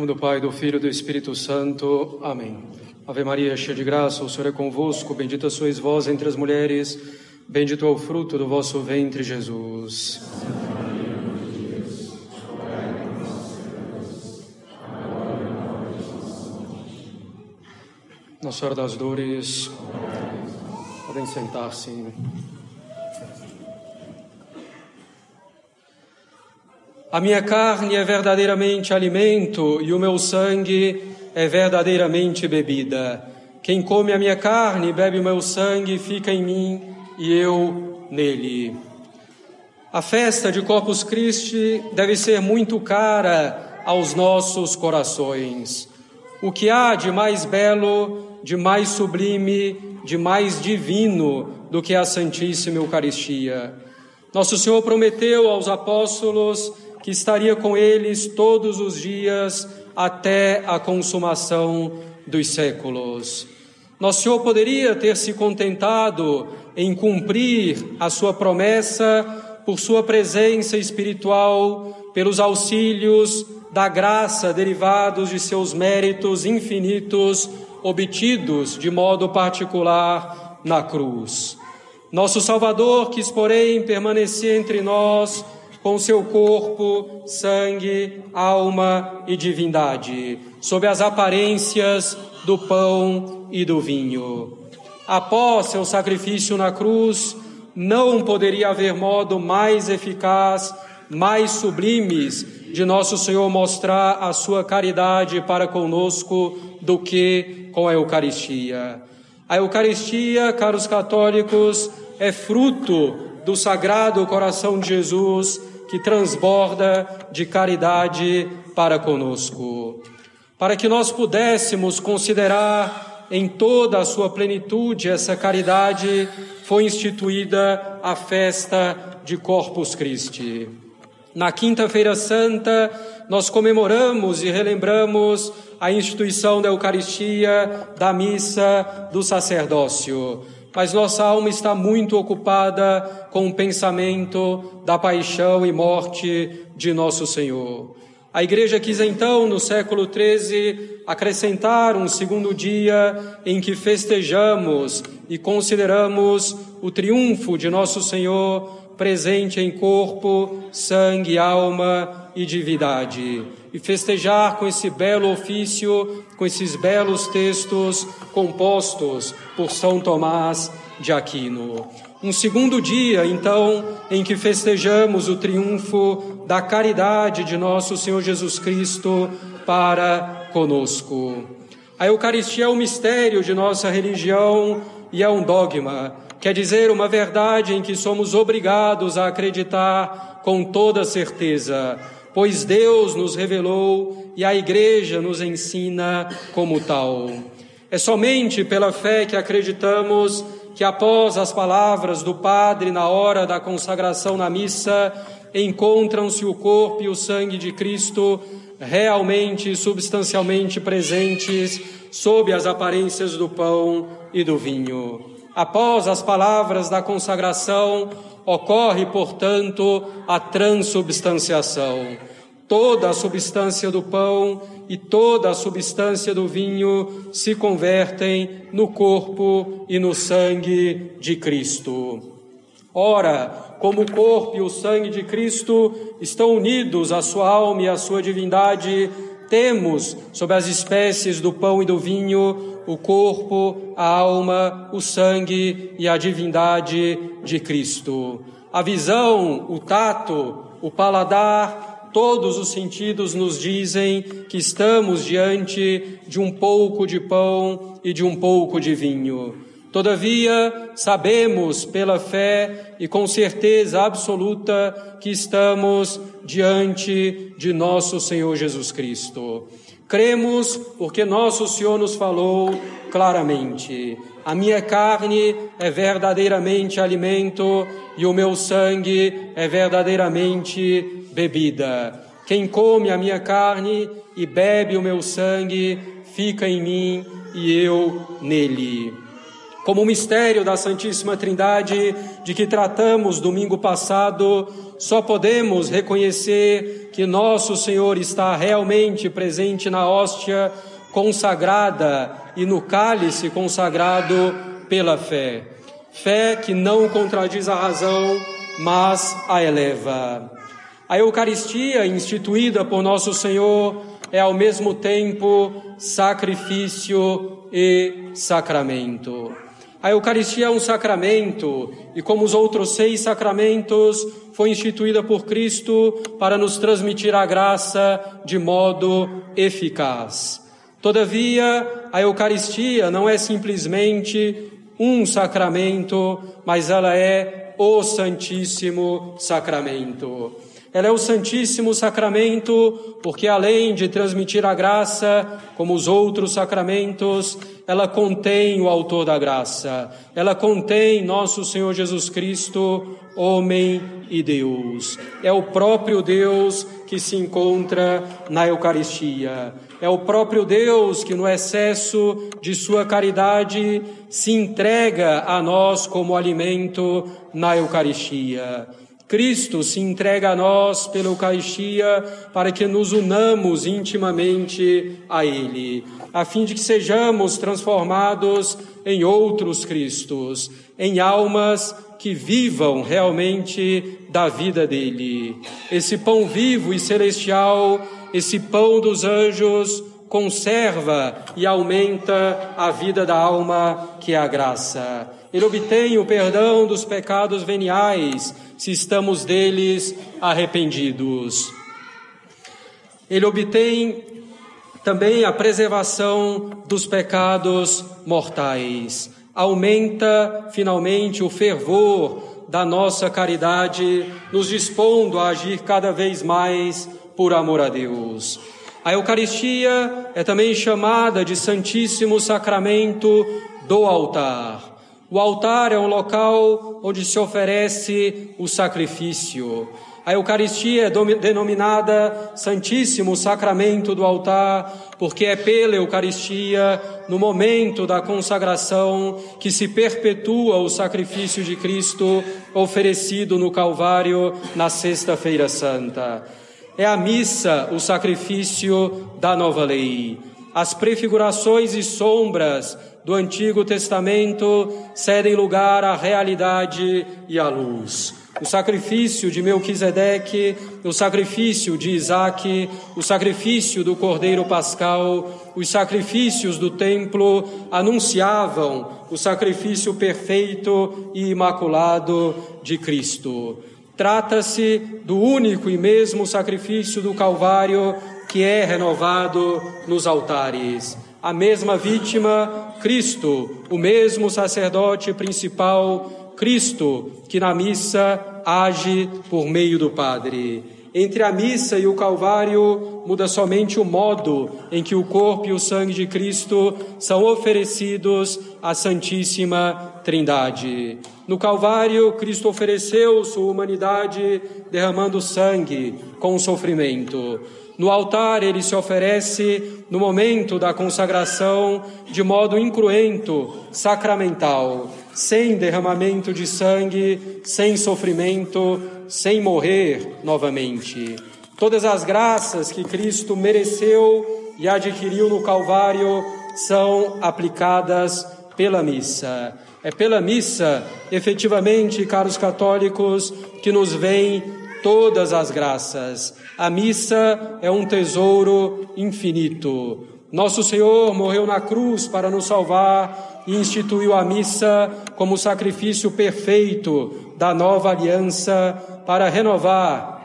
Nome do Pai, do Filho e do Espírito Santo. Amém. Ave Maria, cheia de graça, o Senhor é convosco. Bendita sois vós entre as mulheres. Bendito é o fruto do vosso ventre, Jesus. Nossa Senhora das Dores, podem sentar-se. A minha carne é verdadeiramente alimento e o meu sangue é verdadeiramente bebida. Quem come a minha carne bebe o meu sangue fica em mim e eu nele. A festa de Corpus Christi deve ser muito cara aos nossos corações. O que há de mais belo, de mais sublime, de mais divino do que a Santíssima Eucaristia? Nosso Senhor prometeu aos apóstolos que estaria com eles todos os dias até a consumação dos séculos. Nosso Senhor poderia ter se contentado em cumprir a sua promessa por sua presença espiritual, pelos auxílios da graça derivados de seus méritos infinitos obtidos de modo particular na cruz. Nosso Salvador quis, porém, permanecer entre nós com seu corpo, sangue, alma e divindade, sob as aparências do pão e do vinho. Após seu sacrifício na cruz, não poderia haver modo mais eficaz, mais sublimes de nosso Senhor mostrar a sua caridade para conosco do que com a Eucaristia. A Eucaristia, caros católicos, é fruto do sagrado coração de Jesus que transborda de caridade para conosco. Para que nós pudéssemos considerar em toda a sua plenitude essa caridade, foi instituída a festa de Corpus Christi. Na Quinta-feira Santa, nós comemoramos e relembramos a instituição da Eucaristia, da missa, do sacerdócio mas nossa alma está muito ocupada com o pensamento da paixão e morte de nosso Senhor. A igreja quis então, no século XIII, acrescentar um segundo dia em que festejamos e consideramos o triunfo de nosso Senhor presente em corpo, sangue, alma e divindade e festejar com esse belo ofício, com esses belos textos compostos por São Tomás de Aquino. Um segundo dia, então, em que festejamos o triunfo da caridade de nosso Senhor Jesus Cristo para conosco. A Eucaristia é o mistério de nossa religião e é um dogma, quer dizer, uma verdade em que somos obrigados a acreditar com toda certeza pois Deus nos revelou e a Igreja nos ensina como tal. É somente pela fé que acreditamos que, após as palavras do Padre na hora da consagração na missa, encontram-se o corpo e o sangue de Cristo realmente, substancialmente presentes sob as aparências do pão e do vinho. Após as palavras da consagração, ocorre, portanto, a transubstanciação. Toda a substância do pão e toda a substância do vinho se convertem no corpo e no sangue de Cristo. Ora, como o corpo e o sangue de Cristo estão unidos à sua alma e à sua divindade, temos sobre as espécies do pão e do vinho o corpo, a alma, o sangue e a divindade de Cristo. A visão, o tato, o paladar, todos os sentidos nos dizem que estamos diante de um pouco de pão e de um pouco de vinho. Todavia, sabemos pela fé e com certeza absoluta que estamos diante de nosso Senhor Jesus Cristo. Cremos porque nosso Senhor nos falou claramente: a minha carne é verdadeiramente alimento e o meu sangue é verdadeiramente bebida. Quem come a minha carne e bebe o meu sangue fica em mim e eu nele. Como o mistério da Santíssima Trindade de que tratamos domingo passado, só podemos reconhecer que nosso Senhor está realmente presente na hóstia consagrada e no cálice consagrado pela fé. Fé que não contradiz a razão, mas a eleva. A Eucaristia, instituída por nosso Senhor, é ao mesmo tempo sacrifício e sacramento. A Eucaristia é um sacramento e, como os outros seis sacramentos, foi instituída por Cristo para nos transmitir a graça de modo eficaz. Todavia, a Eucaristia não é simplesmente um sacramento, mas ela é o Santíssimo Sacramento. Ela é o Santíssimo Sacramento, porque além de transmitir a graça, como os outros sacramentos, ela contém o Autor da graça. Ela contém nosso Senhor Jesus Cristo, homem e Deus. É o próprio Deus que se encontra na Eucaristia. É o próprio Deus que, no excesso de sua caridade, se entrega a nós como alimento na Eucaristia. Cristo se entrega a nós pela Eucaristia para que nos unamos intimamente a Ele, a fim de que sejamos transformados em outros Cristos, em almas que vivam realmente da vida dele. Esse pão vivo e celestial, esse pão dos anjos, conserva e aumenta a vida da alma, que é a graça. Ele obtém o perdão dos pecados veniais, se estamos deles arrependidos. Ele obtém também a preservação dos pecados mortais. Aumenta finalmente o fervor da nossa caridade, nos dispondo a agir cada vez mais por amor a Deus. A Eucaristia é também chamada de Santíssimo Sacramento do altar. O altar é um local onde se oferece o sacrifício. A Eucaristia é denominada Santíssimo Sacramento do altar, porque é pela Eucaristia, no momento da consagração, que se perpetua o sacrifício de Cristo oferecido no Calvário na Sexta-feira Santa. É a missa o sacrifício da nova lei. As prefigurações e sombras do Antigo Testamento cedem lugar à realidade e à luz. O sacrifício de Melquisedeque, o sacrifício de Isaac, o sacrifício do Cordeiro Pascal, os sacrifícios do templo anunciavam o sacrifício perfeito e imaculado de Cristo. Trata-se do único e mesmo sacrifício do Calvário que é renovado nos altares a mesma vítima, Cristo, o mesmo sacerdote principal, Cristo, que na missa age por meio do Padre. Entre a missa e o Calvário muda somente o modo em que o corpo e o sangue de Cristo são oferecidos à Santíssima Trindade. No Calvário, Cristo ofereceu sua humanidade derramando sangue com sofrimento. No altar, ele se oferece no momento da consagração de modo incruento, sacramental, sem derramamento de sangue, sem sofrimento, sem morrer novamente. Todas as graças que Cristo mereceu e adquiriu no Calvário são aplicadas pela missa. É pela missa, efetivamente, caros católicos, que nos vem todas as graças. A missa é um tesouro infinito. Nosso Senhor morreu na cruz para nos salvar e instituiu a missa como sacrifício perfeito da nova aliança para renovar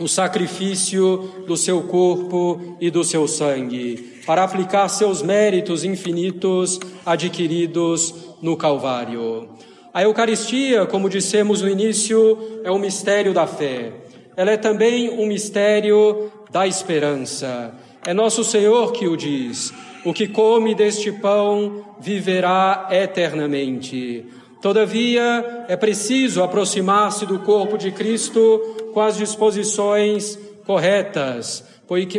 o sacrifício do seu corpo e do seu sangue, para aplicar seus méritos infinitos adquiridos no Calvário. A Eucaristia, como dissemos no início, é um mistério da fé. Ela é também um mistério da esperança. É nosso Senhor que o diz: o que come deste pão viverá eternamente. Todavia, é preciso aproximar-se do corpo de Cristo com as disposições corretas,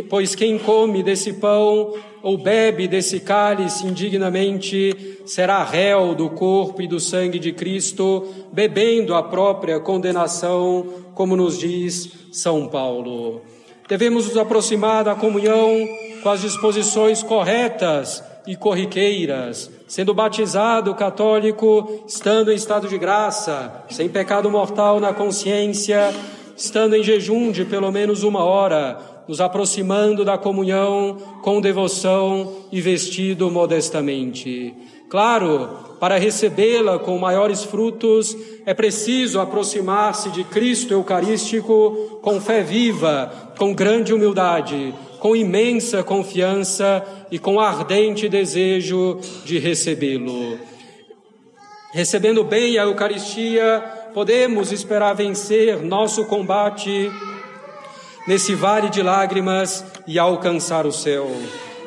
pois quem come desse pão ou bebe desse cálice indignamente será réu do corpo e do sangue de Cristo, bebendo a própria condenação, como nos diz São Paulo. Devemos nos aproximar da comunhão com as disposições corretas e corriqueiras, sendo batizado católico, estando em estado de graça, sem pecado mortal na consciência, estando em jejum de pelo menos uma hora, nos aproximando da comunhão com devoção e vestido modestamente. Claro, para recebê-la com maiores frutos, é preciso aproximar-se de Cristo Eucarístico com fé viva, com grande humildade, com imensa confiança e com ardente desejo de recebê-lo. Recebendo bem a Eucaristia, podemos esperar vencer nosso combate nesse vale de lágrimas e alcançar o céu.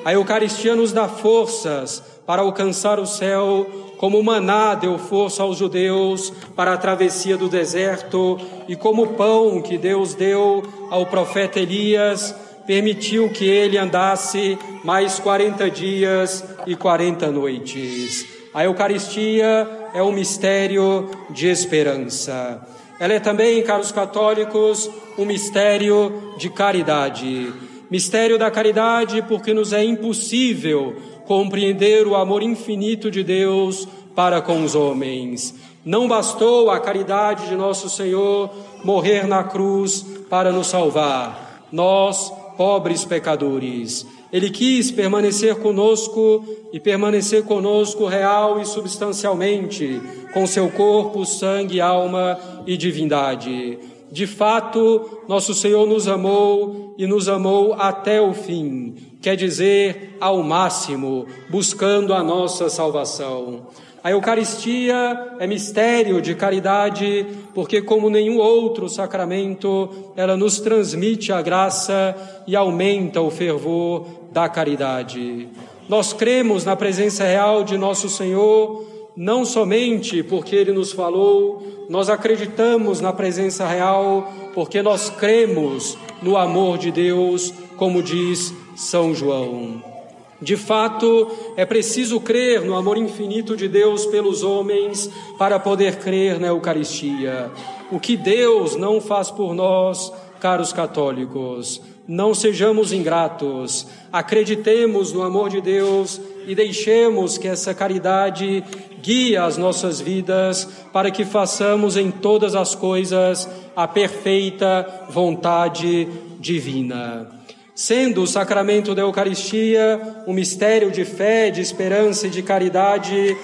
A Eucaristia nos dá forças para alcançar o céu, como maná deu força aos judeus para a travessia do deserto, e como o pão que Deus deu ao profeta Elias permitiu que ele andasse mais 40 dias e 40 noites. A Eucaristia é um mistério de esperança. Ela é também, caros católicos, um mistério de caridade. Mistério da caridade, porque nos é impossível compreender o amor infinito de Deus para com os homens. Não bastou a caridade de nosso Senhor morrer na cruz para nos salvar. Nós, pobres pecadores, ele quis permanecer conosco e permanecer conosco real e substancialmente, com seu corpo, sangue, alma e divindade. De fato, nosso Senhor nos amou e nos amou até o fim, quer dizer, ao máximo, buscando a nossa salvação. A Eucaristia é mistério de caridade, porque, como nenhum outro sacramento, ela nos transmite a graça e aumenta o fervor da caridade. Nós cremos na presença real de nosso Senhor, não somente porque Ele nos falou, nós acreditamos na presença real, porque nós cremos no amor de Deus, como diz São João. De fato, é preciso crer no amor infinito de Deus pelos homens para poder crer na Eucaristia. O que Deus não faz por nós, caros católicos, não sejamos ingratos, acreditemos no amor de Deus e deixemos que essa caridade guie as nossas vidas para que façamos em todas as coisas a perfeita vontade divina sendo o sacramento da Eucaristia um mistério de fé, de esperança e de caridade,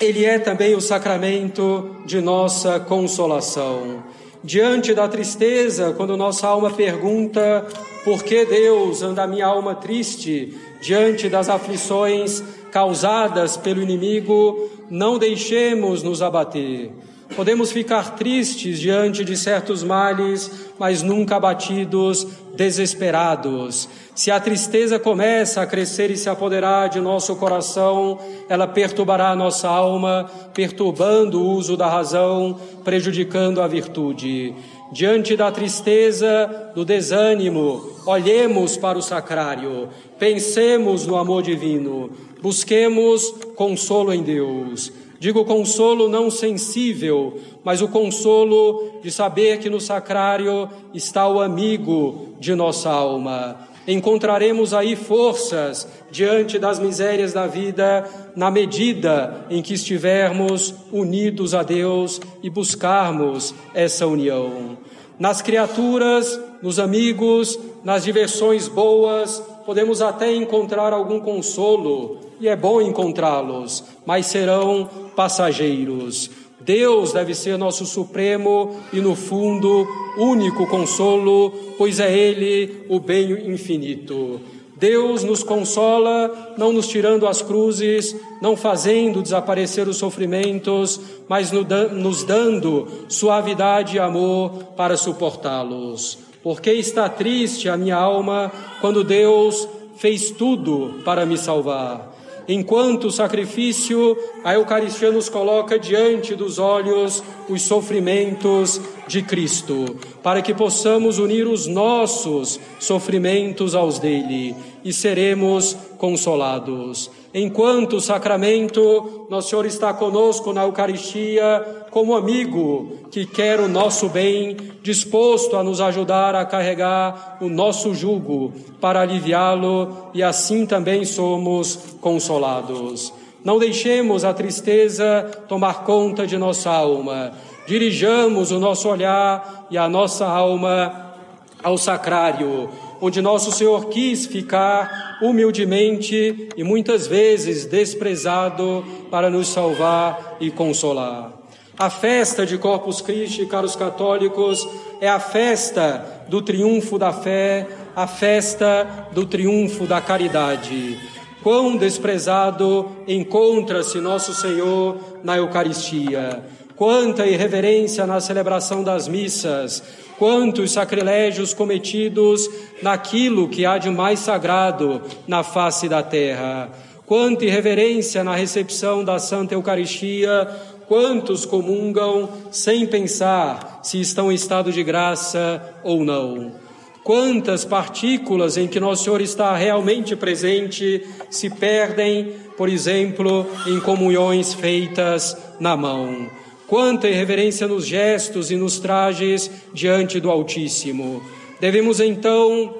ele é também o sacramento de nossa consolação. Diante da tristeza, quando nossa alma pergunta por que Deus anda minha alma triste, diante das aflições causadas pelo inimigo, não deixemos nos abater Podemos ficar tristes diante de certos males, mas nunca abatidos, desesperados. Se a tristeza começa a crescer e se apoderar de nosso coração, ela perturbará nossa alma, perturbando o uso da razão, prejudicando a virtude. Diante da tristeza, do desânimo, olhemos para o sacrário, pensemos no amor divino, busquemos consolo em Deus. Digo consolo não sensível, mas o consolo de saber que no sacrário está o amigo de nossa alma. Encontraremos aí forças diante das misérias da vida, na medida em que estivermos unidos a Deus e buscarmos essa união. Nas criaturas, nos amigos, nas diversões boas, podemos até encontrar algum consolo, e é bom encontrá-los, mas serão passageiros. Deus deve ser nosso supremo e, no fundo, único consolo, pois é Ele o bem infinito. Deus nos consola, não nos tirando as cruzes, não fazendo desaparecer os sofrimentos, mas nos dando suavidade e amor para suportá-los. Porque está triste a minha alma quando Deus fez tudo para me salvar. Enquanto sacrifício, a Eucaristia nos coloca diante dos olhos os sofrimentos de Cristo, para que possamos unir os nossos sofrimentos aos dele e seremos consolados. Enquanto sacramento, Nosso Senhor está conosco na Eucaristia como amigo que quer o nosso bem, disposto a nos ajudar a carregar o nosso jugo para aliviá-lo e assim também somos consolados. Não deixemos a tristeza tomar conta de nossa alma. Dirijamos o nosso olhar e a nossa alma ao sacrário, onde nosso Senhor quis ficar humildemente e muitas vezes desprezado para nos salvar e consolar. A festa de Corpus Christi, caros católicos, é a festa do triunfo da fé, a festa do triunfo da caridade. Quão desprezado encontra-se nosso Senhor na Eucaristia. Quanta irreverência na celebração das missas, quantos sacrilégios cometidos naquilo que há de mais sagrado na face da terra. Quanta irreverência na recepção da Santa Eucaristia, quantos comungam sem pensar se estão em estado de graça ou não. Quantas partículas em que Nosso Senhor está realmente presente se perdem, por exemplo, em comunhões feitas na mão. Quanta irreverência nos gestos e nos trajes diante do Altíssimo. Devemos então,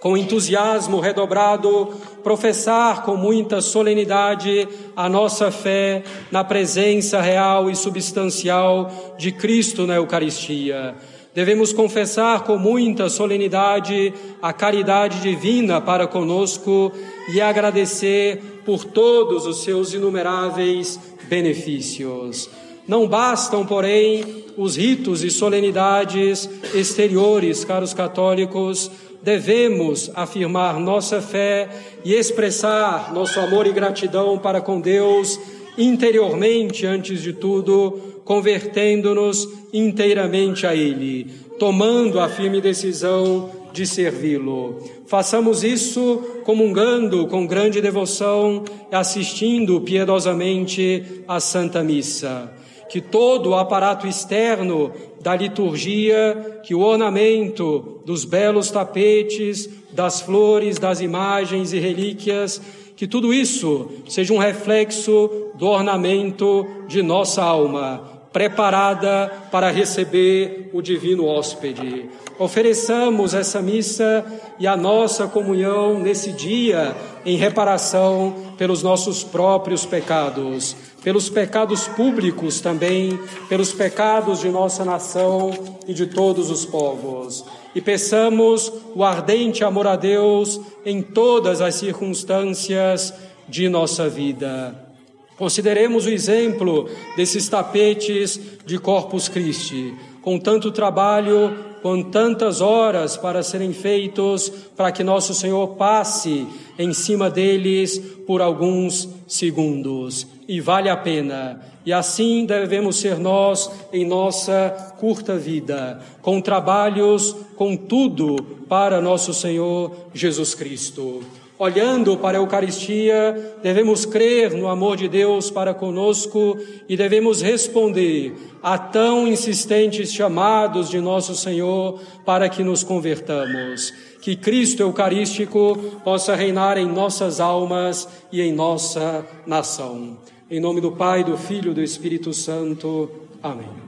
com entusiasmo redobrado, professar com muita solenidade a nossa fé na presença real e substancial de Cristo na Eucaristia. Devemos confessar com muita solenidade a caridade divina para conosco e agradecer por todos os seus inumeráveis benefícios. Não bastam, porém, os ritos e solenidades exteriores, caros católicos, devemos afirmar nossa fé e expressar nosso amor e gratidão para com Deus interiormente, antes de tudo, convertendo-nos inteiramente a Ele, tomando a firme decisão de servi-lo. Façamos isso comungando com grande devoção, assistindo piedosamente à Santa Missa que todo o aparato externo da liturgia, que o ornamento dos belos tapetes, das flores, das imagens e relíquias, que tudo isso seja um reflexo do ornamento de nossa alma, preparada para receber o divino hóspede. Ofereçamos essa missa e a nossa comunhão nesse dia em reparação pelos nossos próprios pecados pelos pecados públicos também, pelos pecados de nossa nação e de todos os povos. E peçamos o ardente amor a Deus em todas as circunstâncias de nossa vida. Consideremos o exemplo desses tapetes de Corpus Christi, com tanto trabalho, com tantas horas para serem feitos, para que nosso Senhor passe em cima deles por alguns segundos e vale a pena. E assim devemos ser nós em nossa curta vida, com trabalhos, com tudo para nosso Senhor Jesus Cristo. Olhando para a Eucaristia, devemos crer no amor de Deus para conosco e devemos responder a tão insistentes chamados de nosso Senhor para que nos convertamos. Que Cristo Eucarístico possa reinar em nossas almas e em nossa nação. Em nome do Pai, do Filho e do Espírito Santo. Amém.